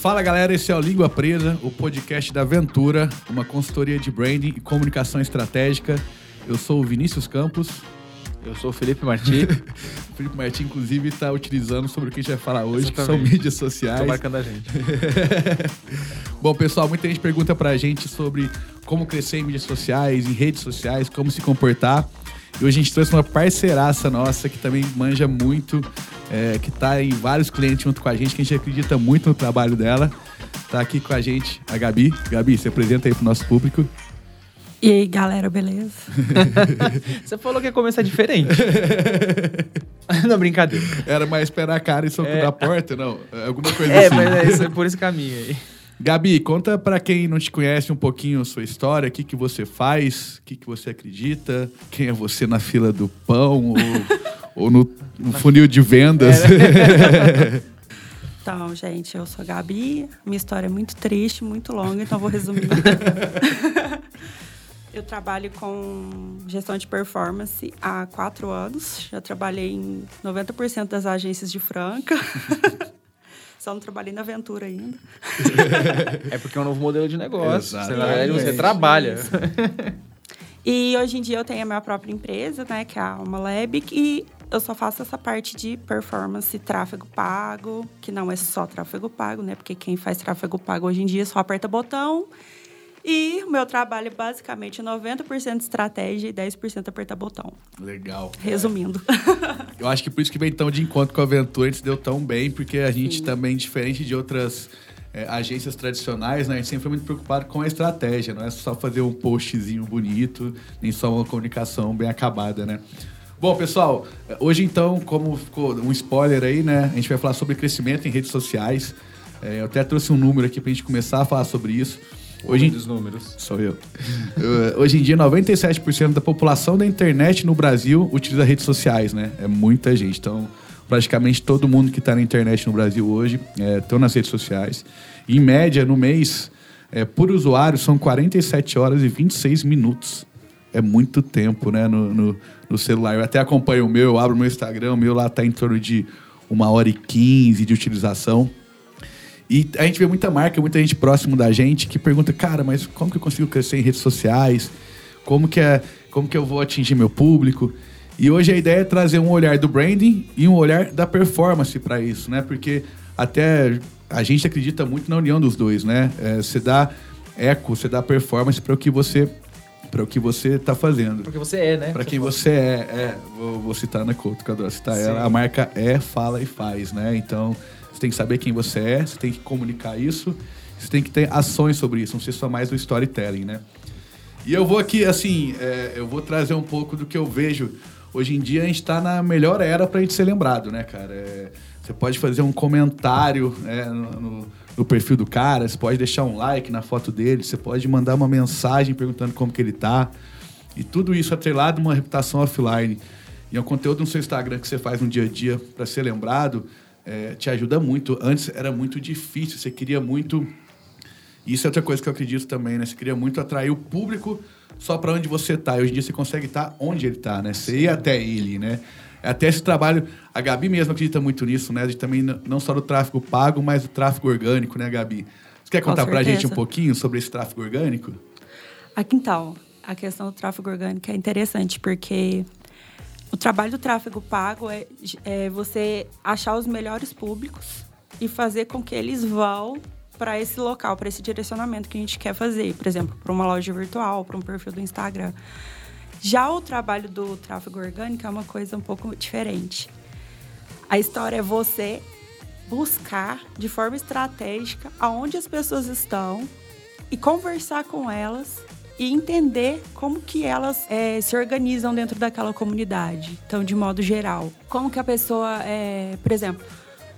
Fala galera, esse é o Língua Presa, o podcast da Aventura, uma consultoria de branding e comunicação estratégica. Eu sou o Vinícius Campos. Eu sou o Felipe Martins. o Felipe Martins, inclusive, está utilizando sobre o que a gente vai falar hoje, Exatamente. que são mídias sociais. Tô marcando a gente. Bom, pessoal, muita gente pergunta pra gente sobre como crescer em mídias sociais, em redes sociais, como se comportar. E hoje a gente trouxe uma parceiraça nossa que também manja muito, é, que está em vários clientes junto com a gente, que a gente acredita muito no trabalho dela. Está aqui com a gente a Gabi. Gabi, se apresenta aí pro nosso público. E aí, galera, beleza? Você falou que ia começar diferente. não, brincadeira. Era mais esperar a cara e soco é... da porta, não? É alguma coisa é, assim. É, mas é, isso, é por esse caminho aí. Gabi, conta para quem não te conhece um pouquinho a sua história, o que, que você faz, o que, que você acredita, quem é você na fila do pão ou, ou no, no funil de vendas. Então, gente, eu sou a Gabi, minha história é muito triste, muito longa, então vou resumir. eu trabalho com gestão de performance há quatro anos, já trabalhei em 90% das agências de Franca. Só não trabalhei na aventura ainda. é porque é um novo modelo de negócio. Exatamente. Você, você trabalha. E hoje em dia eu tenho a minha própria empresa, né, que é a Alma Lab, e eu só faço essa parte de performance tráfego pago, que não é só tráfego pago, né? Porque quem faz tráfego pago hoje em dia só aperta botão e o meu trabalho é basicamente 90% estratégia e 10% apertar botão. Legal. Resumindo. É. Eu acho que por isso que vem tão de encontro com a Aventura, a gente deu tão bem, porque a gente Sim. também, diferente de outras é, agências tradicionais, né, a gente sempre foi muito preocupado com a estratégia, não é só fazer um postzinho bonito, nem só uma comunicação bem acabada, né? Bom, pessoal, hoje então, como ficou um spoiler aí, né, a gente vai falar sobre crescimento em redes sociais. É, eu até trouxe um número aqui para a gente começar a falar sobre isso. Hoje dos números. Sou eu. Hoje em dia, 97% da população da internet no Brasil utiliza redes sociais, né? É muita gente. Então, praticamente todo mundo que está na internet no Brasil hoje estão é, nas redes sociais. em média, no mês, é, por usuário, são 47 horas e 26 minutos. É muito tempo, né? No, no, no celular. Eu até acompanho o meu, eu abro o meu Instagram, o meu lá está em torno de uma hora e 15 de utilização. E a gente vê muita marca, muita gente próximo da gente que pergunta, cara, mas como que eu consigo crescer em redes sociais? Como que, é, como que eu vou atingir meu público? E hoje a ideia é trazer um olhar do branding e um olhar da performance para isso, né? Porque até a gente acredita muito na união dos dois, né? É, você dá eco, você dá performance para o que você para o que você está fazendo. Porque você é, né? Para quem você é, é. Vou, vou citar na Couto, que eu adoro citar ela. A marca é, fala e faz, né? Então, você tem que saber quem você é, você tem que comunicar isso, você tem que ter ações sobre isso, não ser só mais o storytelling, né? E eu vou aqui, assim, é, eu vou trazer um pouco do que eu vejo. Hoje em dia a gente está na melhor era para a gente ser lembrado, né, cara? É, você pode fazer um comentário né, no, no, no, perfil do cara, você pode deixar um like na foto dele, você pode mandar uma mensagem perguntando como que ele tá. E tudo isso atrelado a uma reputação offline. E é um conteúdo no seu Instagram que você faz no dia a dia para ser lembrado é, te ajuda muito. Antes era muito difícil, você queria muito. Isso é outra coisa que eu acredito também, né? Você queria muito atrair o público só para onde você tá. E hoje em dia você consegue estar tá onde ele tá, né? Você ir até ele, né? Até esse trabalho, a Gabi mesmo acredita muito nisso, né? De também não só do tráfego pago, mas do tráfego orgânico, né, Gabi? Você quer contar para a gente um pouquinho sobre esse tráfego orgânico? Aqui então, a questão do tráfego orgânico é interessante porque o trabalho do tráfego pago é, é você achar os melhores públicos e fazer com que eles vão para esse local, para esse direcionamento que a gente quer fazer. Por exemplo, para uma loja virtual, para um perfil do Instagram. Já o trabalho do tráfego orgânico é uma coisa um pouco diferente. A história é você buscar de forma estratégica aonde as pessoas estão e conversar com elas e entender como que elas é, se organizam dentro daquela comunidade. Então, de modo geral, como que a pessoa, é, por exemplo,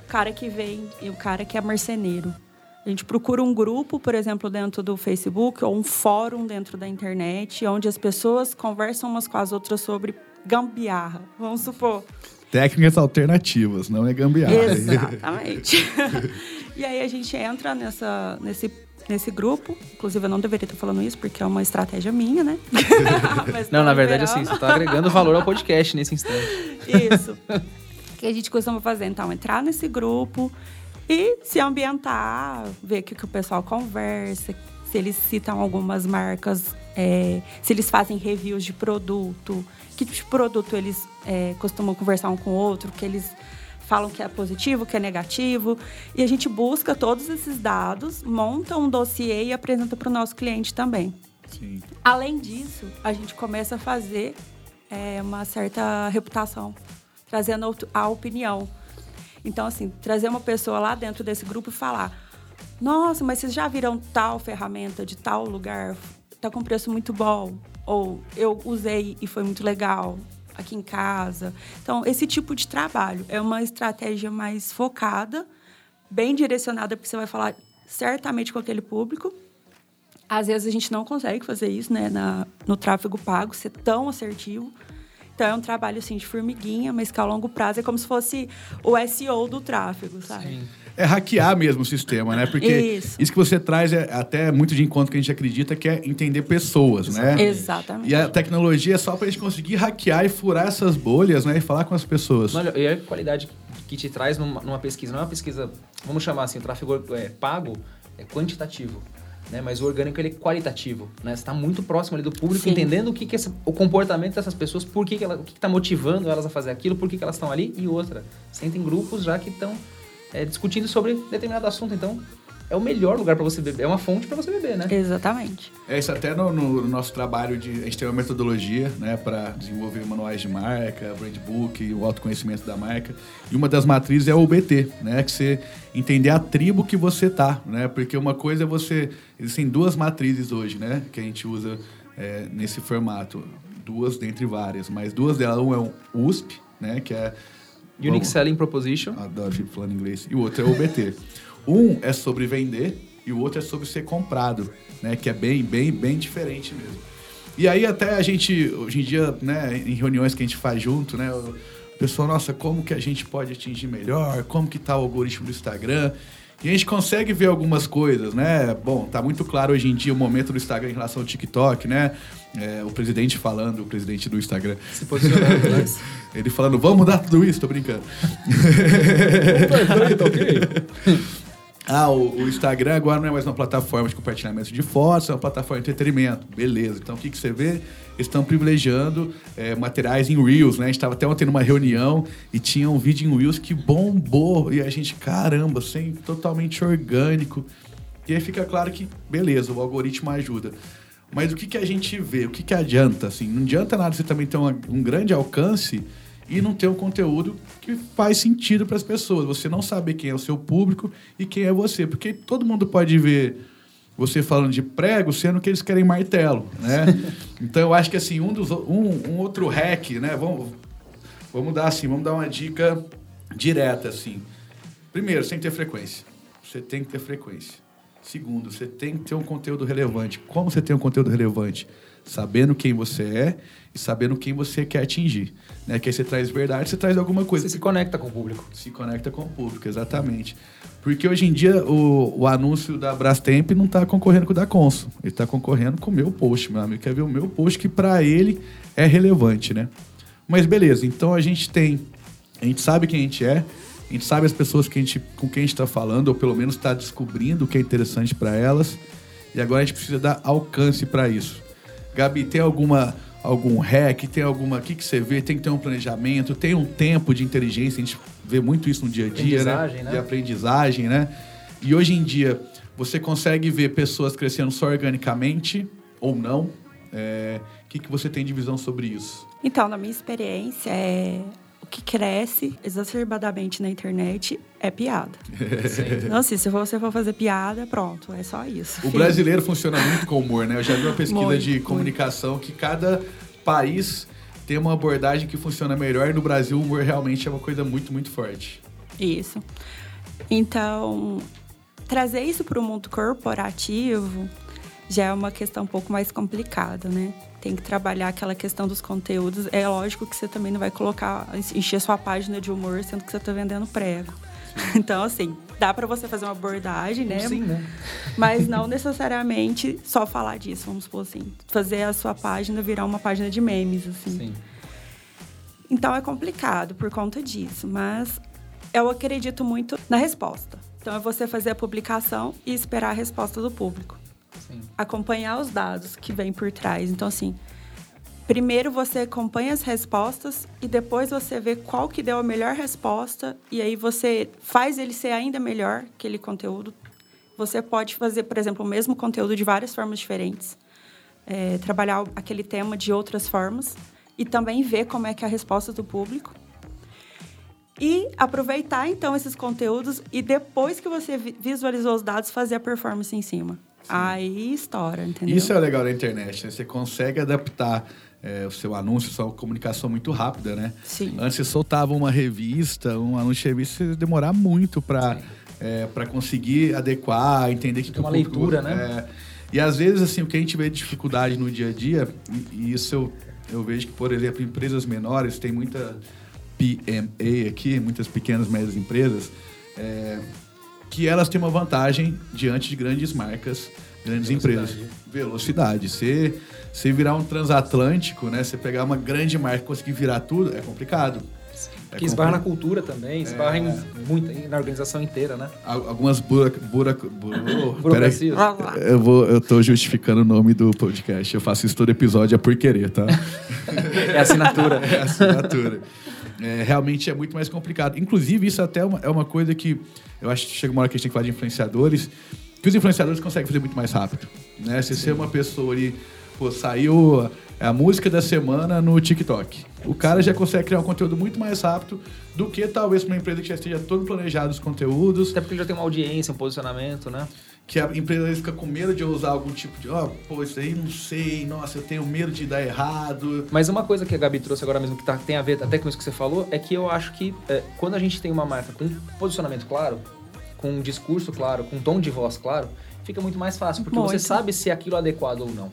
o cara que vem e o cara que é marceneiro. A gente procura um grupo, por exemplo, dentro do Facebook ou um fórum dentro da internet, onde as pessoas conversam umas com as outras sobre gambiarra. Vamos supor. Técnicas alternativas, não é gambiarra. Exatamente. e aí a gente entra nessa, nesse nesse grupo. Inclusive, eu não deveria estar falando isso, porque é uma estratégia minha, né? não, na verdade, assim, você está agregando valor ao podcast nesse instante. Isso. que a gente costuma fazer, então, entrar nesse grupo E se ambientar, ver o que, que o pessoal conversa, se eles citam algumas marcas, é, se eles fazem reviews de produto, que tipo de produto eles é, costumam conversar um com o outro, que eles falam que é positivo, que é negativo. E a gente busca todos esses dados, monta um dossiê e apresenta para o nosso cliente também. Sim. Além disso, a gente começa a fazer é, uma certa reputação, trazendo a opinião. Então, assim, trazer uma pessoa lá dentro desse grupo e falar: Nossa, mas vocês já viram tal ferramenta de tal lugar? Tá com preço muito bom. Ou eu usei e foi muito legal aqui em casa. Então, esse tipo de trabalho é uma estratégia mais focada, bem direcionada, porque você vai falar certamente com aquele público. Às vezes a gente não consegue fazer isso, né, na, no tráfego pago, ser tão assertivo. Então é um trabalho assim de formiguinha, mas que ao longo prazo é como se fosse o SEO do tráfego, sabe? Sim. É hackear mesmo o sistema, né? Porque isso. isso. que você traz é até muito de encontro que a gente acredita que é entender pessoas, né? Exatamente. E a tecnologia é só para a gente conseguir hackear e furar essas bolhas, né? E falar com as pessoas. Olha, e a qualidade que te traz numa, numa pesquisa, não é uma pesquisa, vamos chamar assim, o tráfego é, pago é quantitativo né? Mas o orgânico ele é qualitativo, né? Você está muito próximo ali do público, Sim. entendendo o que, que essa, o comportamento dessas pessoas, por que, que ela, o que está motivando elas a fazer aquilo, por que, que elas estão ali e outra. Sentem grupos já que estão é, discutindo sobre determinado assunto, então é o melhor lugar para você beber, é uma fonte para você beber, né? Exatamente. É isso até no, no, nosso trabalho de a gente tem uma metodologia, né, para desenvolver manuais de marca, brand book, o autoconhecimento da marca. E uma das matrizes é o OBT, né, que você entender a tribo que você tá, né? Porque uma coisa é você existem duas matrizes hoje, né, que a gente usa é, nesse formato, duas dentre várias, mas duas delas um é o USP, né, que é Unique Vamos, Selling Proposition. Adoro falando inglês. E o outro é o OBT. Um é sobre vender e o outro é sobre ser comprado, né? Que é bem, bem, bem diferente mesmo. E aí até a gente, hoje em dia, né, em reuniões que a gente faz junto, né? O pessoal, nossa, como que a gente pode atingir melhor? Como que tá o algoritmo do Instagram? E a gente consegue ver algumas coisas, né? Bom, tá muito claro hoje em dia o momento do Instagram em relação ao TikTok, né? É, o presidente falando, o presidente do Instagram. Se posicionando, né? Ele falando, vamos mudar tudo isso, tô brincando. tá ok. Ah, o, o, Instagram agora não é mais uma plataforma de compartilhamento de fotos, é uma plataforma de entretenimento. Beleza. Então, o que, que você vê? Eles estão privilegiando é, materiais em Reels, né? A gente estava até ontem numa reunião e tinha um vídeo em Reels que bombou. E a gente, caramba, sem, totalmente orgânico. E aí fica claro que, beleza, o algoritmo ajuda. Mas o que, que a gente vê? O que, que adianta? Assim, não adianta nada você também ter uma, um grande alcance e não ter um conteúdo que faz sentido para as pessoas. Você não saber quem é o seu público e quem é você. Porque todo mundo pode ver você falando de prego, sendo que eles querem martelo, né? então eu acho que assim, um, dos, um, um outro hack, né? Vamos, vamos dar assim, vamos dar uma dica direta assim. Primeiro, que ter frequência. Você tem que ter frequência. Segundo, você tem que ter um conteúdo relevante. Como você tem um conteúdo relevante? Sabendo quem você é e sabendo quem você quer atingir. Né? Que aí você traz verdade, você traz alguma coisa. Você se conecta com o público. Se conecta com o público, exatamente. Porque hoje em dia o, o anúncio da Brastemp não está concorrendo com o da Consul. Ele está concorrendo com o meu post, meu amigo. Quer ver o meu post que para ele é relevante, né? Mas beleza, então a gente tem. A gente sabe quem a gente é, a gente sabe as pessoas que a gente, com quem a gente está falando, ou pelo menos está descobrindo o que é interessante para elas. E agora a gente precisa dar alcance para isso. Gabi, tem alguma algum hack, tem alguma. O que, que você vê? Tem que ter um planejamento, tem um tempo de inteligência, a gente vê muito isso no dia a dia, né? né? De aprendizagem, né? E hoje em dia, você consegue ver pessoas crescendo só organicamente ou não? É, o que, que você tem de visão sobre isso? Então, na minha experiência, é, que cresce exacerbadamente na internet é piada. Então, assim, se você for fazer piada, pronto, é só isso. O brasileiro funciona muito com humor, né? Eu já vi uma pesquisa muito, de comunicação muito. que cada país tem uma abordagem que funciona melhor e no Brasil o humor realmente é uma coisa muito, muito forte. Isso. Então, trazer isso para o mundo corporativo já é uma questão um pouco mais complicada, né? tem que trabalhar aquela questão dos conteúdos. É lógico que você também não vai colocar, encher sua página de humor sendo que você está vendendo prego. Então, assim, dá para você fazer uma abordagem, né? Sim, né? Mas não necessariamente só falar disso, vamos supor assim. Fazer a sua página virar uma página de memes, assim. Sim. Então é complicado por conta disso, mas eu acredito muito na resposta. Então é você fazer a publicação e esperar a resposta do público. Sim. Acompanhar os dados que vêm por trás. Então, assim, primeiro você acompanha as respostas e depois você vê qual que deu a melhor resposta e aí você faz ele ser ainda melhor, aquele conteúdo. Você pode fazer, por exemplo, o mesmo conteúdo de várias formas diferentes. É, trabalhar aquele tema de outras formas e também ver como é que é a resposta do público e aproveitar então esses conteúdos e depois que você visualizou os dados, fazer a performance em cima. Aí estoura, entendeu? Isso é legal da internet, né? Você consegue adaptar é, o seu anúncio, sua comunicação muito rápida, né? Sim. Antes você soltava uma revista, um anúncio de revista, você demorar muito para é, para conseguir adequar, entender que, que uma público, leitura, né? É, e às vezes assim o que a gente vê de dificuldade no dia a dia, e, e isso eu, eu vejo que por exemplo empresas menores têm muita PMA aqui, muitas pequenas e médias empresas, é, que elas têm uma vantagem diante de grandes marcas, grandes Velocidade. empresas. Velocidade. Você, você virar um transatlântico, né? Você pegar uma grande marca e conseguir virar tudo, é complicado. É que esbarra na cultura também, esbarra é... em, muito, na organização inteira, né? Algumas burac... burac... burocracias. Eu, vou, eu tô justificando o nome do podcast. Eu faço isso todo episódio, é por querer, tá? é assinatura. É assinatura é, realmente é muito mais complicado. Inclusive, isso até é uma, é uma coisa que eu acho que chega uma hora que a gente tem que falar de influenciadores, que os influenciadores conseguem fazer muito mais rápido. Né? Se ser uma pessoa ali, pô, saiu a música da semana no TikTok. O cara já consegue criar um conteúdo muito mais rápido do que talvez uma empresa que já esteja todo planejado os conteúdos. Até porque já tem uma audiência, um posicionamento, né? Que a empresa fica com medo de usar algum tipo de, ó, oh, pô, isso aí não sei, nossa, eu tenho medo de dar errado. Mas uma coisa que a Gabi trouxe agora mesmo que tá, tem a ver até com isso que você falou, é que eu acho que é, quando a gente tem uma marca com posicionamento claro, com um discurso claro, com um tom de voz claro, fica muito mais fácil, porque muito. você sabe se aquilo é adequado ou não,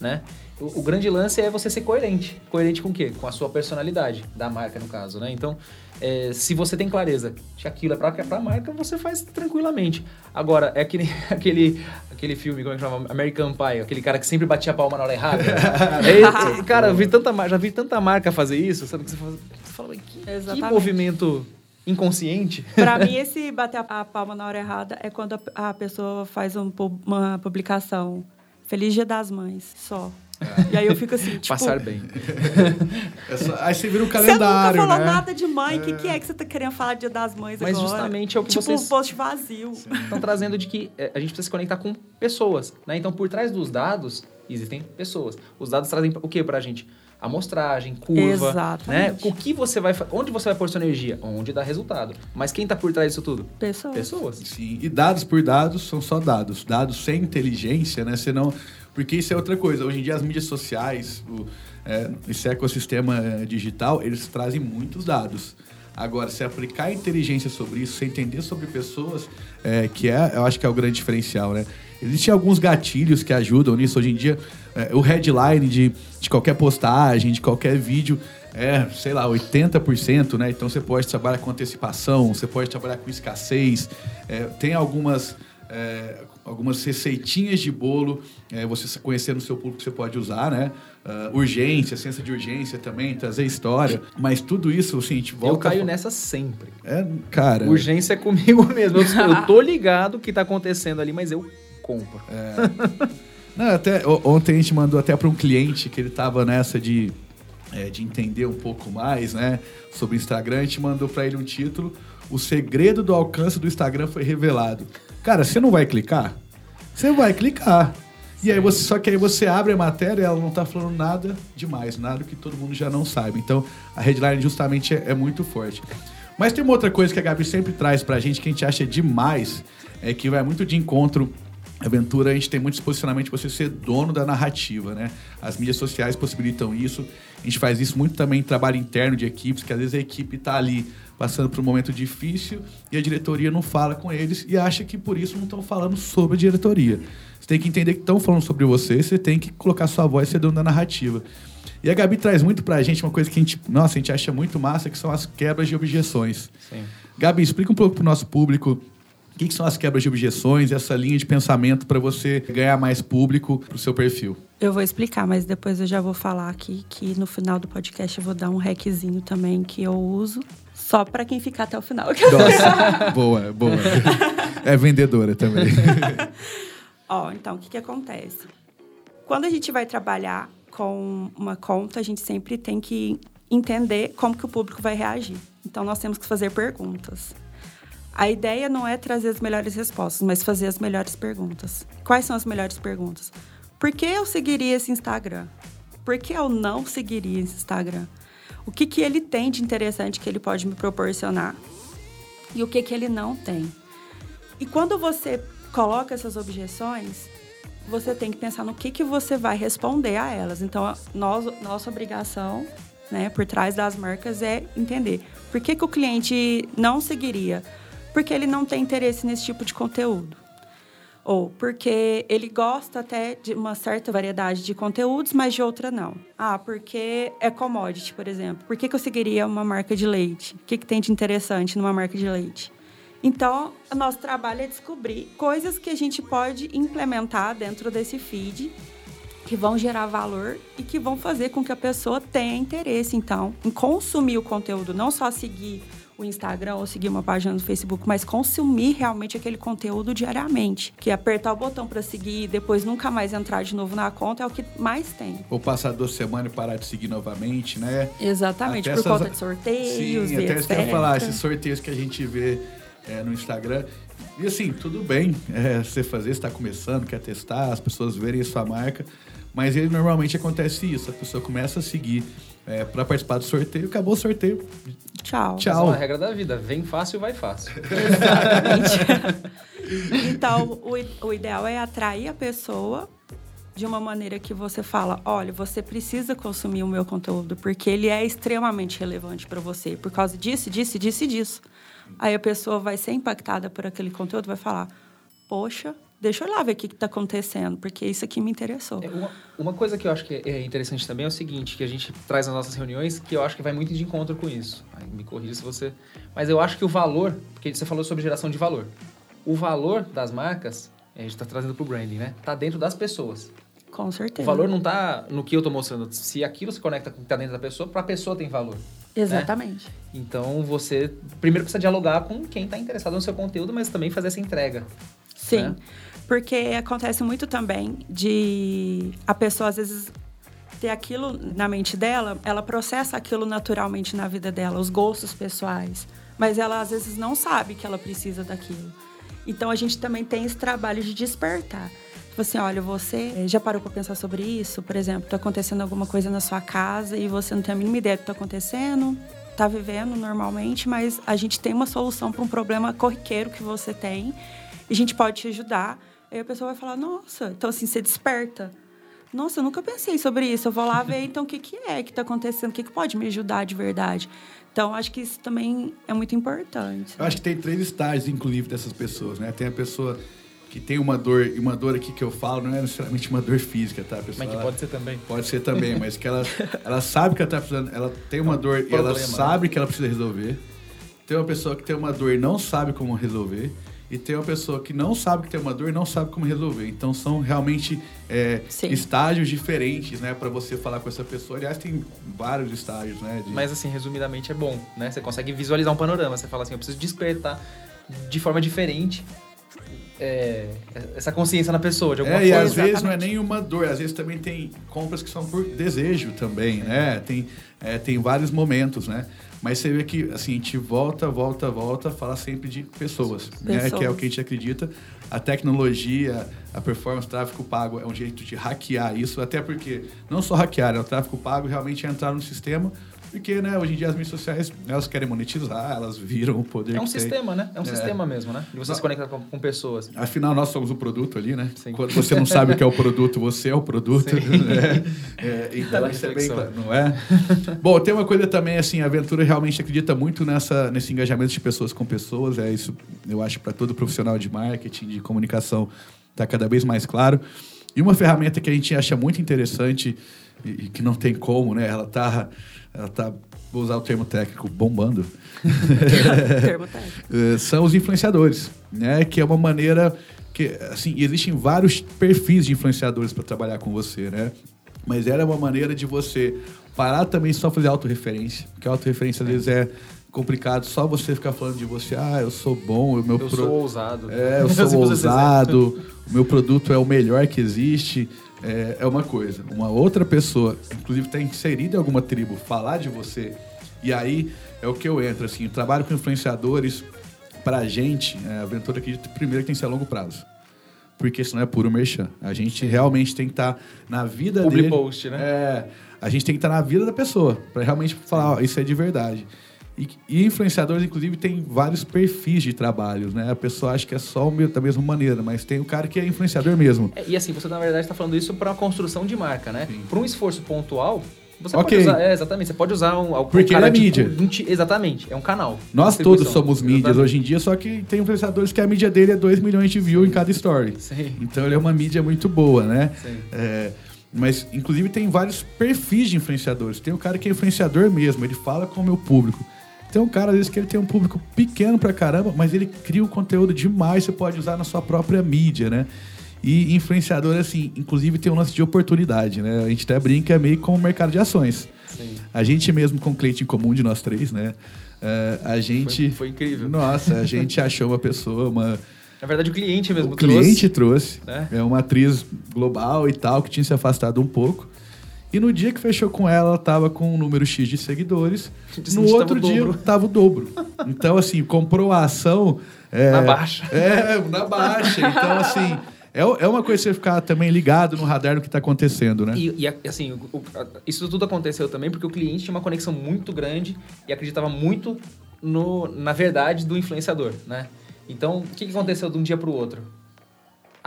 né? O, o, grande lance é você ser coerente. Coerente com o quê? Com a sua personalidade, da marca, no caso, né? Então, é, se você tem clareza que aquilo é pra, é pra marca, você faz tranquilamente. Agora, é aquele, aquele, aquele filme, como é que chama? American Pie, aquele cara que sempre batia a palma na hora errada. é, cara, eu vi tanta, já vi tanta marca fazer isso, sabe? Que você fala, você fala que, que movimento inconsciente. Para mim, esse bater a palma na hora errada é quando a, a pessoa faz um, uma publicação Feliz Dia das Mães, só. É. E aí eu fico assim, tipo... Passar bem. É só, aí você vira um calendário, Você nunca falou né? nada de mãe. O é. que, que, é que você tá querendo falar Dia das Mães Mas agora? justamente é o que tipo, vocês... Tipo um post vazio. Estão trazendo de que é, a gente precisa se conectar com pessoas, né? Então, por trás dos dados, existem pessoas. Os dados trazem o que pra gente? Amostragem, curva, Exatamente. né? O que você vai, onde você vai pôr sua energia, onde dá resultado. Mas quem está por trás disso tudo? Pessoas. Pessoas. Sim, e dados por dados são só dados. Dados sem inteligência, né? Você não porque isso é outra coisa. Hoje em dia, as mídias sociais, o, é, esse ecossistema é, digital, eles trazem muitos dados. Agora, se aplicar inteligência sobre isso, se entender sobre pessoas, é, que é, eu acho que é o grande diferencial, né? Existem alguns gatilhos que ajudam nisso. Hoje em dia, é, o headline de, de qualquer postagem, de qualquer vídeo, é, sei lá, 80%, né? Então você pode trabalhar com antecipação, você pode trabalhar com escassez. É, tem algumas é, algumas receitinhas de bolo, é, você conhecer no seu público você pode usar, né? Uh, urgência, ciência de urgência também, trazer história. Mas tudo isso, assim, a gente volta... Eu caio nessa sempre. É, cara... Urgência é comigo mesmo. Eu, eu tô ligado o que tá acontecendo ali, mas eu compro. É. Não, até, ontem a gente mandou até para um cliente que ele tava nessa de, é, de entender um pouco mais, né? Sobre o Instagram. A gente mandou para ele um título... O segredo do alcance do Instagram foi revelado. Cara, você não vai clicar? Você vai clicar. E aí você, só que aí você abre a matéria e ela não está falando nada demais, nada que todo mundo já não sabe. Então a headline justamente é, é, muito forte. Mas tem uma outra coisa que a Gabi sempre traz pra gente que a gente acha demais, é que vai muito de encontro aventura, a gente tem muito posicionamento de você ser dono da narrativa, né? As mídias sociais possibilitam isso. A gente faz isso muito também em trabalho interno de equipes, que às vezes a equipe está ali passando por um momento difícil e a diretoria não fala com eles e acha que por isso não estão falando sobre a diretoria. Você tem que entender que estão falando sobre você, você tem que colocar sua voz e ser dono da narrativa. E a Gabi traz muito pra gente uma coisa que a gente, nossa, a gente acha muito massa, que são as quebras de objeções. Sim. Gabi, explica um pouco pro nosso público o que, que, são as quebras de objeções, essa linha de pensamento para você ganhar mais público para o seu perfil? Eu vou explicar, mas depois eu já vou falar aqui que no final do podcast eu vou dar um hackzinho também que eu uso Só para quem ficar até o final. Nossa, boa, boa. É vendedora também. Ó, então, o que, que acontece? Quando a gente vai trabalhar com uma conta, a gente sempre tem que entender como que o público vai reagir. Então, nós temos que fazer perguntas. A ideia não é trazer as melhores respostas, mas fazer as melhores perguntas. Quais são as melhores perguntas? Por que eu seguiria esse Instagram? Por que eu não seguiria esse Instagram? O que, que ele tem de interessante que ele pode me proporcionar? E o que, que ele não tem? E quando você coloca essas objeções, você tem que pensar no que, que você vai responder a elas. Então, nós, nossa obrigação né, por trás das marcas é entender por que, que o cliente não seguiria. Porque ele não tem interesse nesse tipo de conteúdo. Ou porque ele gosta até de uma certa variedade de conteúdos, mas de outra não. Ah, porque é commodity, por exemplo. Por que, que eu seguiria uma marca de leite? O que, que tem de interessante numa marca de leite? Então, o nosso trabalho é descobrir coisas que a gente pode implementar dentro desse feed que vão gerar valor e que vão fazer com que a pessoa tenha interesse, então, em consumir o conteúdo, não só seguir o Instagram ou seguir uma página no Facebook, mas consumir realmente aquele conteúdo diariamente. Que apertar o botão para seguir e depois nunca mais entrar de novo na conta é o que mais tem. Ou passar duas semanas e parar de seguir novamente, né? Exatamente, até por essas... conta de sorteios. Sim, até isso que eu ia falar, esses sorteios que a gente vê é, no Instagram. E assim, tudo bem é, você fazer, está começando, quer testar, as pessoas verem a sua marca. Mas ele normalmente acontece isso, a pessoa começa a seguir é, para participar do sorteio, acabou o sorteio. Tchau. Tchau. Essa é uma regra da vida, vem fácil, vai fácil. Exatamente. então, o, o ideal é atrair a pessoa de uma maneira que você fala, olha, você precisa consumir o meu conteúdo porque ele é extremamente relevante para você por causa disso, disso, disso e disso. Aí a pessoa vai ser impactada por aquele conteúdo, vai falar, poxa, deixa eu lá ver o que está acontecendo, porque isso aqui me interessou. É uma, uma, coisa que eu acho que é interessante também é o seguinte, que a gente traz nas nossas reuniões, que eu acho que vai muito de encontro com isso. Me corrija se você... Mas eu acho que o valor, porque você falou sobre geração de valor. O valor das marcas, a gente está trazendo para o branding, né? Está dentro das pessoas. Com certeza. O valor não está no que eu estou mostrando. Se aquilo se conecta com o que está dentro da pessoa, para a pessoa tem valor. Né? Exatamente. Né? Então você primeiro precisa dialogar com quem está interessado no seu conteúdo, mas também fazer essa entrega. Sim. Né? Porque acontece muito também de a pessoa às vezes ter aquilo na mente dela, ela processa aquilo naturalmente na vida dela, os gostos pessoais, mas ela às vezes não sabe que ela precisa daquilo. Então a gente também tem esse trabalho de despertar. Tipo assim, olha, você já parou para pensar sobre isso? Por exemplo, está acontecendo alguma coisa na sua casa e você não tem a mínima ideia do que está acontecendo, está vivendo normalmente, mas a gente tem uma solução para um problema corriqueiro que você tem e a gente pode te ajudar Aí a pessoa vai falar, nossa, então assim, você desperta. Nossa, eu nunca pensei sobre isso. Eu vou lá ver então o que, que é que está acontecendo, o que, que pode me ajudar de verdade. Então, acho que isso também é muito importante. Eu acho que tem três estágios, inclusive, dessas pessoas, né? Tem a pessoa que tem uma dor, e uma dor aqui que eu falo não é necessariamente uma dor física, tá, pessoal? Mas que pode ser também. Pode ser também, mas que ela, ela sabe que ela tá precisando, ela tem uma dor e ela sabe que ela precisa resolver. Tem uma pessoa que tem uma dor e não sabe como resolver e tem uma pessoa que não sabe que tem uma dor e não sabe como resolver. Então são realmente é, estágios diferentes, né, para você falar com essa pessoa. Aliás, tem vários estágios, né? De... Mas assim, resumidamente é bom, né? Você consegue visualizar um panorama. Você fala assim, eu preciso despertar de forma diferente é, essa consciência na pessoa, de alguma é, forma. E às Exatamente. vezes não é nenhuma dor, às vezes também tem compras que são por desejo também, né? Tem, é, tem vários momentos, né? Mas você vê que assim, a gente volta, volta, volta, fala sempre de pessoas, pessoas. Né? que é o que a gente acredita. A tecnologia, a performance, o tráfego pago é um jeito de hackear isso, até porque não só hackear, né? o tráfego pago realmente é entrar no sistema porque, né, hoje em dia as mídias sociais, elas querem monetizar, elas viram o poder É um sistema, tem. né? É um é. sistema mesmo, né? De você se conectar com, com, pessoas. Afinal, nós somos o produto ali, né? Sim. Quando você não sabe o que é o produto, você é o produto. Né? É, então, isso é bem claro, não é? Bom, tem uma coisa também, assim, a Aventura realmente acredita muito nessa, nesse engajamento de pessoas com pessoas. É isso, eu acho, para todo profissional de marketing, de comunicação, está cada vez mais claro. E uma ferramenta que a gente acha muito interessante e, e que não tem como, né? Ela está ela tá, vou usar o termo técnico, bombando. termo técnico. Eh, são os influenciadores, né? Que é uma maneira que, assim, existem vários perfis de influenciadores para trabalhar com você, né? Mas era uma maneira de você parar também só fazer autorreferência, porque a autorreferência às vezes é complicado só você ficar falando de você, ah, eu sou bom, o meu Eu pro- sou ousado. É, eu sou ousado, o meu produto é o melhor que existe. É, é uma coisa. Uma outra pessoa, inclusive está inserida em alguma tribo, falar de você. E aí é o que eu entro, assim, eu trabalho com influenciadores. Pra gente, é, a aventura acredita primeiro que tem que ser a longo prazo. Porque senão é puro merchan. A gente realmente tem que estar na vida Public dele. post, né? É, a gente tem que estar na vida da pessoa, para realmente falar, ó, isso é de verdade. E, e influenciadores, inclusive, tem vários perfis de trabalho, né? A pessoa acha que é só o da mesma maneira, mas tem o cara que é influenciador mesmo. É, E assim, você na verdade está falando isso para uma construção de marca, né? Para um esforço pontual, você Ok. pode usar. É, exatamente. Você pode usar um. um Porque cara, ele é mídia. um exatamente, é um canal. Nós todos somos mídias Exatamente. hoje em dia, só que tem influenciadores que a mídia dele é 2 milhões de views em cada story. Sim. Então ele é uma mídia muito boa, né? Sim. É, mas, inclusive, tem vários perfis de influenciadores. Tem o cara que é influenciador mesmo, ele fala com o meu público. Tem um cara, às vezes, que ele tem um público pequeno pra caramba, mas ele cria um conteúdo demais, você pode usar na sua própria mídia, né? E influenciador, assim, inclusive tem um lance de oportunidade, né? A gente até brinca é meio como o mercado de ações. Sim. A gente mesmo, com o cliente em comum de nós três, né? É, a gente... Foi, foi incrível. Nossa, a gente achou uma pessoa, uma... Na verdade, o cliente mesmo O cliente trouxe. né? É uma atriz global e tal, que tinha se afastado um pouco. E no dia que fechou com ela, ela tava com um número X de seguidores. No outro dia, dobro. tava o dobro. Então, assim, comprou a ação... é, Na baixa. É, na baixa. Então, assim... É, é uma coisa você ficar também ligado no radar do que tá acontecendo, né? E, e, assim, o- o- isso tudo aconteceu também porque o cliente tinha uma conexão muito grande e acreditava muito no, na verdade do influenciador, né? Então, o que, que aconteceu de um dia para o outro?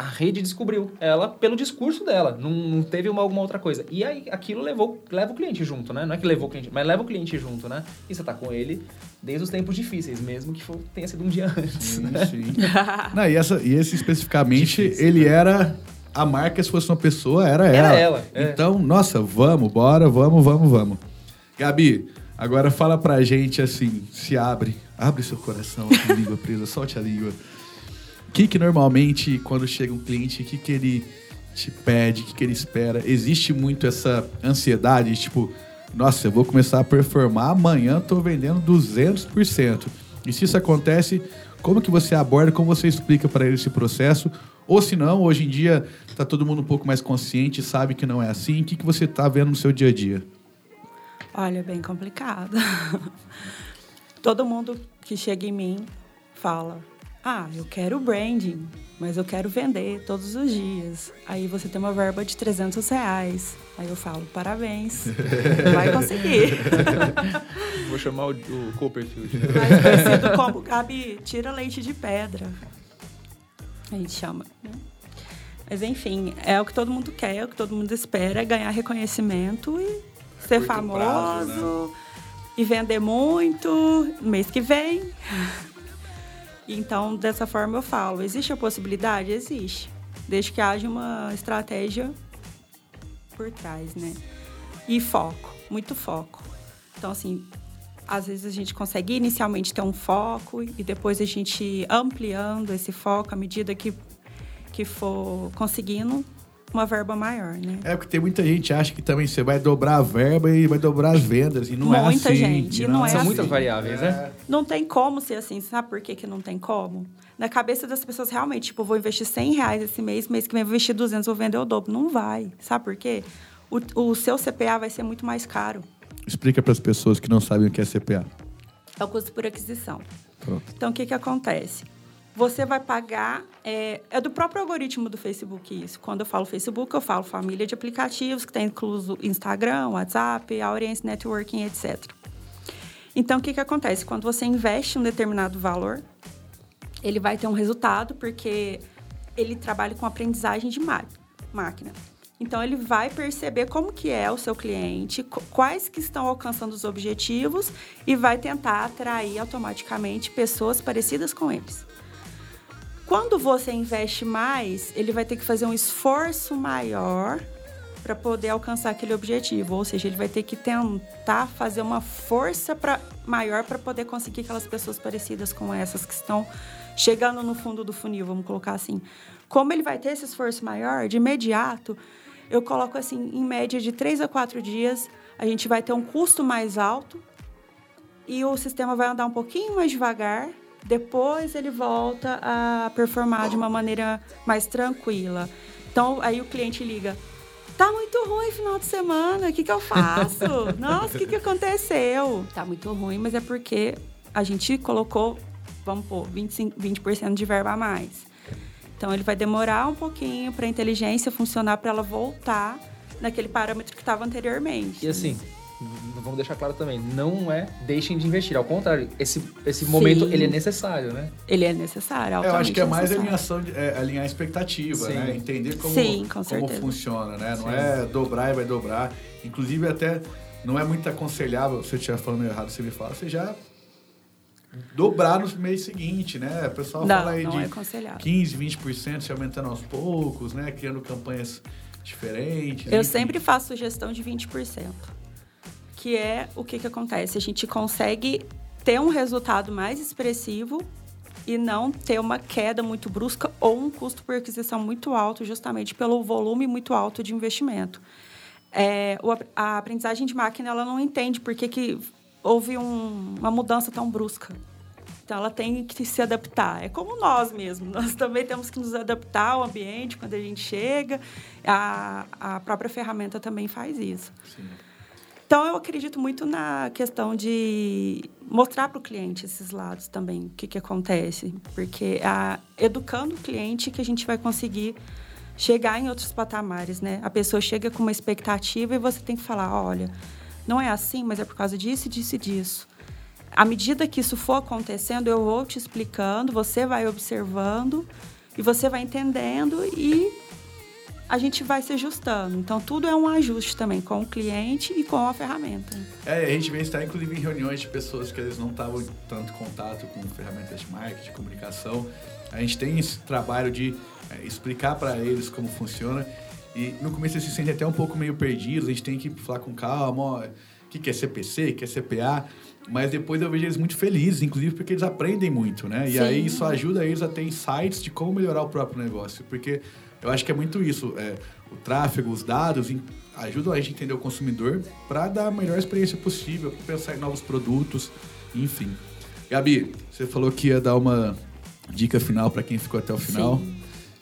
A rede descobriu ela pelo discurso dela, não, não teve uma, alguma outra coisa. E aí aquilo levou, leva o cliente junto, né? Não é que levou o cliente, mas leva o cliente junto, né? E você tá com ele desde os tempos difíceis, mesmo que for, tenha sido um dia antes, Sim, né? sim. Não, e, essa, e esse especificamente, Difícil, ele era. A marca, se fosse uma pessoa, era ela. Era ela, é. Então, nossa, vamos, bora, vamos, vamos, vamos. Gabi, agora fala pra gente assim, se abre, abre seu coração, com a língua presa, solte a língua. Que que normalmente, quando chega um cliente, o que que ele te pede, o que que ele espera? Existe muito essa ansiedade, tipo, nossa, eu vou começar a performar, amanhã tô vendendo 200%. E se isso acontece, como que você aborda, como você explica para ele esse processo? Ou se não, hoje em dia tá todo mundo um pouco mais consciente, sabe que não é assim. O que, que você tá vendo no seu dia a dia? Olha, é bem complicado. Todo mundo que chega em mim fala: Ah, eu quero branding, mas eu quero vender todos os dias. Aí você tem uma verba de 300 reais. Aí eu falo: Parabéns, vai conseguir. Vou chamar o, o Copperfield. Mais conhecido como Gabi, tira leite de pedra. A gente chama, né? Mas enfim, é o que todo mundo quer, é o que todo mundo espera, é ganhar reconhecimento e ser Curto famoso prazo, né? e vender muito no mês que vem. Então, dessa forma eu falo, existe a possibilidade? Existe. Desde que haja uma estratégia por trás, né? E foco, muito foco. Então, assim, às vezes a gente consegue inicialmente ter um foco e depois a gente ampliando esse foco à medida que, que for conseguindo uma verba maior, né? É porque tem muita gente que acha que também você vai dobrar a verba e vai dobrar as vendas. E não é Muita assim. gente, e não é São assim. muitas variáveis, né? Não tem como ser assim. Sabe por que, que não tem como? Na cabeça das pessoas, realmente, tipo, vou investir 100 reais esse mês, mês que vem vou investir 200, vou vender o dobro. Não vai. Sabe por quê? O, o seu CPA vai ser muito mais caro. Explica para as pessoas que não sabem o que é CPA. É o custo por aquisição. Pronto. Então, o que, que acontece? Você vai pagar. É, é do próprio algoritmo do Facebook isso. Quando eu falo Facebook, eu falo família de aplicativos, que tem incluso Instagram, WhatsApp, Audience Networking, etc. Então, o que, que acontece? Quando você investe um determinado valor, ele vai ter um resultado, porque ele trabalha com aprendizagem de má- máquina. Então, ele vai perceber como que é o seu cliente, qu- quais que estão alcançando os objetivos e vai tentar atrair automaticamente pessoas parecidas com eles. Quando você investe mais, ele vai ter que fazer um esforço maior para poder alcançar aquele objetivo, ou seja, ele vai ter que tentar fazer uma força pra, maior para poder conseguir aquelas pessoas parecidas com essas que estão chegando no fundo do funil, vamos colocar assim. Como ele vai ter esse esforço maior, de imediato, eu coloco assim, em média de três a quatro dias, a gente vai ter um custo mais alto e o sistema vai andar um pouquinho mais devagar. Depois ele volta a performar de uma maneira mais tranquila. Então aí o cliente liga: tá muito ruim final de semana, o que, que eu faço? Nossa, o que, que aconteceu? Tá muito ruim, mas é porque a gente colocou, vamos pôr, 25, 20% de verba a mais. Então ele vai demorar um pouquinho para a inteligência funcionar para ela voltar naquele parâmetro que estava anteriormente. E assim, vamos deixar claro também, não é deixem de investir. Ao contrário, esse, esse momento ele é necessário, né? Ele é necessário. Eu acho que é mais alinhação de, é, alinhar a expectativa, Sim. né? Entender como, Sim, com como funciona, né? Não Sim. é dobrar e vai dobrar. Inclusive, até não é muito aconselhável, se eu estiver falando errado, você me fala, você já dobrar no mês seguinte, né? O pessoal não, fala aí de é 15, 20% se aumentando aos poucos, né? Criando campanhas diferentes. Eu enfim. sempre faço sugestão de 20% que é o que, que acontece? A gente consegue ter um resultado mais expressivo e não ter uma queda muito brusca ou um custo por aquisição muito alto, justamente pelo volume muito alto de investimento. É, a aprendizagem de máquina ela não entende por que, que houve um, uma mudança tão brusca. Então, ela tem que se adaptar. É como nós mesmos. Nós também temos que nos adaptar ao ambiente quando a gente chega. A, a própria ferramenta também faz isso. Sim. Então, eu acredito muito na questão de mostrar para o cliente esses lados também, o que, que acontece. Porque a, educando o cliente que a gente vai conseguir chegar em outros patamares, né? A pessoa chega com uma expectativa e você tem que falar, olha, não é assim, mas é por causa disso, disso e disso. À medida que isso for acontecendo, eu vou te explicando, você vai observando e você vai entendendo e a gente vai se ajustando. Então, tudo é um ajuste também com o cliente e com a ferramenta. É, a gente vem estar, inclusive, em reuniões de pessoas que eles não estavam tanto contato com ferramentas de marketing, de comunicação. A gente tem esse trabalho de é, explicar para eles como funciona. E no começo eles se sentem até um pouco meio perdidos, a gente tem que falar com calma, ó, o que é CPC, o que é CPA. Mas depois eu vejo eles muito felizes, inclusive porque eles aprendem muito, né? E Sim. aí isso ajuda eles a ter insights de como melhorar o próprio negócio. Porque eu acho que é muito isso. É, o tráfego, os dados ajudam a gente a entender o consumidor para dar a melhor experiência possível, pensar em novos produtos, enfim. Gabi, você falou que ia dar uma dica final para quem ficou até o final. Sim.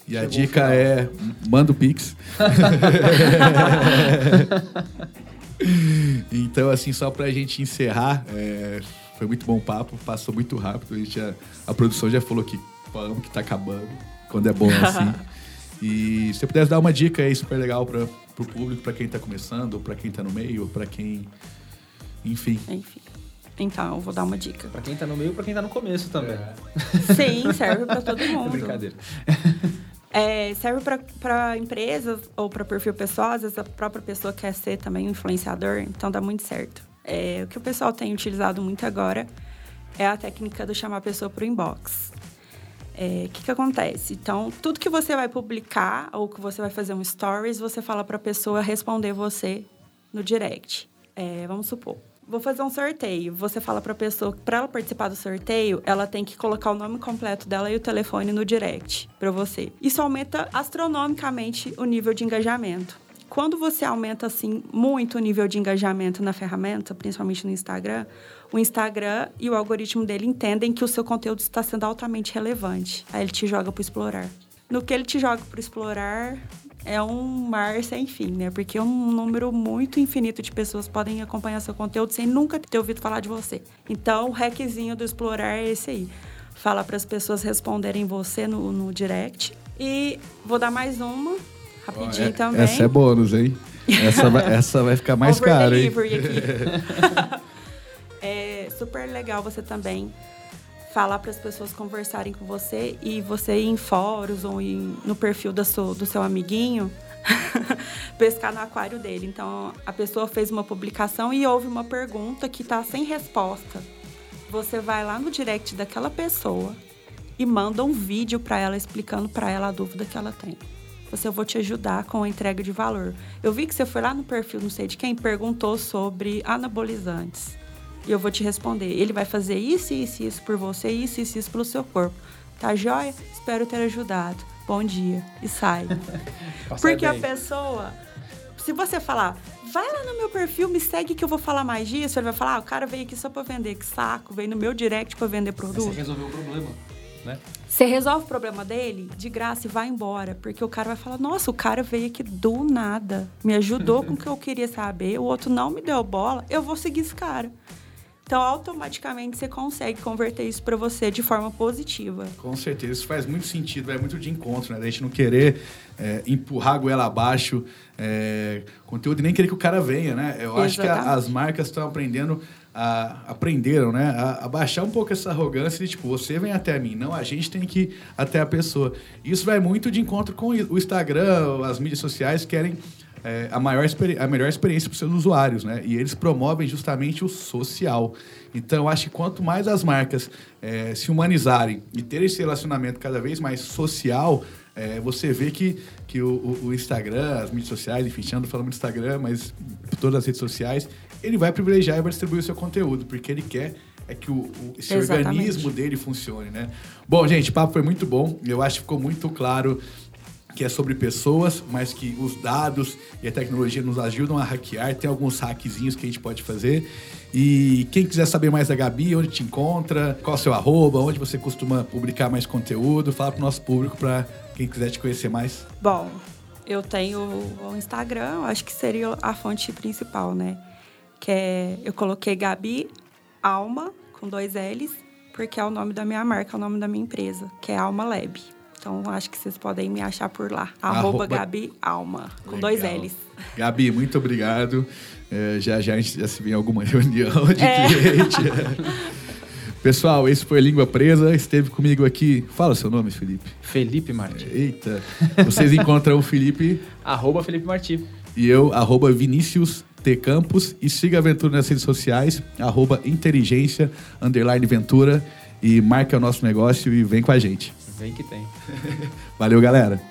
E a dica é manda o Pix. então, assim, só para a gente encerrar, é, foi muito bom o papo, passou muito rápido. A, gente já, a produção já falou que falamos que tá acabando, quando é bom assim. E se você pudesse dar uma dica aí super legal para o público, para quem está começando, para quem está no meio, para quem. Enfim. Enfim. Então, eu vou dar uma dica. Para quem está no meio, para quem está no começo também. É. Sim, serve para todo mundo. É brincadeira. É, serve para empresas ou para perfil pessoal, às vezes a própria pessoa quer ser também um influenciador, então dá muito certo. É, o que o pessoal tem utilizado muito agora é a técnica do chamar a pessoa para o inbox. O é, que, que acontece? Então, tudo que você vai publicar ou que você vai fazer um stories, você fala para a pessoa responder você no direct. É, vamos supor, vou fazer um sorteio. Você fala para a pessoa que para ela participar do sorteio, ela tem que colocar o nome completo dela e o telefone no direct para você. Isso aumenta astronomicamente o nível de engajamento. Quando você aumenta assim muito o nível de engajamento na ferramenta, principalmente no Instagram, o Instagram e o algoritmo dele entendem que o seu conteúdo está sendo altamente relevante. Aí ele te joga para explorar. No que ele te joga para explorar é um mar sem fim, né? Porque um número muito infinito de pessoas podem acompanhar seu conteúdo sem nunca ter ouvido falar de você. Então, o hackzinho do explorar é esse aí. Fala para as pessoas responderem você no, no direct. E vou dar mais uma, rapidinho é, também. Essa é bônus, hein? Essa vai, essa vai ficar mais cara, hein? aqui. é super legal você também falar para as pessoas conversarem com você e você ir em fóruns ou em, no perfil do seu, do seu amiguinho pescar no aquário dele. Então, a pessoa fez uma publicação e houve uma pergunta que está sem resposta. Você vai lá no direct daquela pessoa e manda um vídeo para ela explicando para ela a dúvida que ela tem. Você eu vou te ajudar com a entrega de valor. Eu vi que você foi lá no perfil, não sei de quem, perguntou sobre anabolizantes e eu vou te responder. Ele vai fazer isso, isso, isso por você, isso, isso, isso pelo seu corpo. Tá joia? Espero ter ajudado. Bom dia. E sai. Porque bem. a pessoa se você falar, vai lá no meu perfil, me segue que eu vou falar mais disso, ele vai falar, ah, o cara veio aqui só pra vender, que saco, veio no meu direct pra vender produto. Você resolveu o problema, né? Você resolve o problema dele de graça e vai embora, porque o cara vai falar: Nossa, o cara veio aqui do nada, me ajudou com o que eu queria saber, o outro não me deu bola, eu vou seguir esse cara. Então, automaticamente você consegue converter isso para você de forma positiva. Com certeza, isso faz muito sentido, é muito de encontro, né? A gente não querer é, empurrar a goela abaixo, é, conteúdo e nem querer que o cara venha, né? Eu Exatamente. acho que a, as marcas estão aprendendo a, aprenderam, né, a, a, baixar um pouco essa arrogância de tipo, você vem até mim, não, a gente tem que ir até a pessoa. Isso vai muito de encontro com o Instagram, as mídias sociais querem é, a, maior a melhor experiência para os seus usuários, né? E eles promovem justamente o social. Então, acho que quanto mais as marcas é, se humanizarem e terem esse relacionamento cada vez mais social, é, você vê que, que o, o, Instagram, as mídias sociais, enfim, ando falando do Instagram, mas todas as redes sociais, ele vai privilegiar e vai distribuir o seu conteúdo, porque ele quer é que o, o esse Exatamente. organismo dele funcione, né? Bom, gente, o papo foi muito bom. Eu acho que ficou muito claro que é sobre pessoas, mas que os dados e a tecnologia nos ajudam a hackear. Tem alguns hackzinhos que a gente pode fazer. E quem quiser saber mais da Gabi, onde te encontra, qual é o seu arroba, onde você costuma publicar mais conteúdo, fala pro nosso público para quem quiser te conhecer mais. Bom, eu tenho o Instagram, acho que seria a fonte principal, né? Que é, eu coloquei Gabi Alma, com dois L's, porque é o nome da minha marca, é o nome da minha empresa, que é Alma Lab. Então, acho que vocês podem me achar por lá. Arroba, Gabi Alma, com Legal. dois L's. Gabi, muito obrigado. É, já já a gente já se vê em alguma reunião de é. cliente. Pessoal, esse foi Língua Presa. Esteve comigo aqui. Fala seu nome, Felipe. Felipe Marti. Eita. Vocês encontram o Felipe. arroba Felipe Marti. E eu, arroba Vinícius T. Campos. E siga a Aventura nas redes sociais, arroba inteligência, underline Ventura. E marque o nosso negócio e vem com a gente. Vem que tem. Valeu, galera.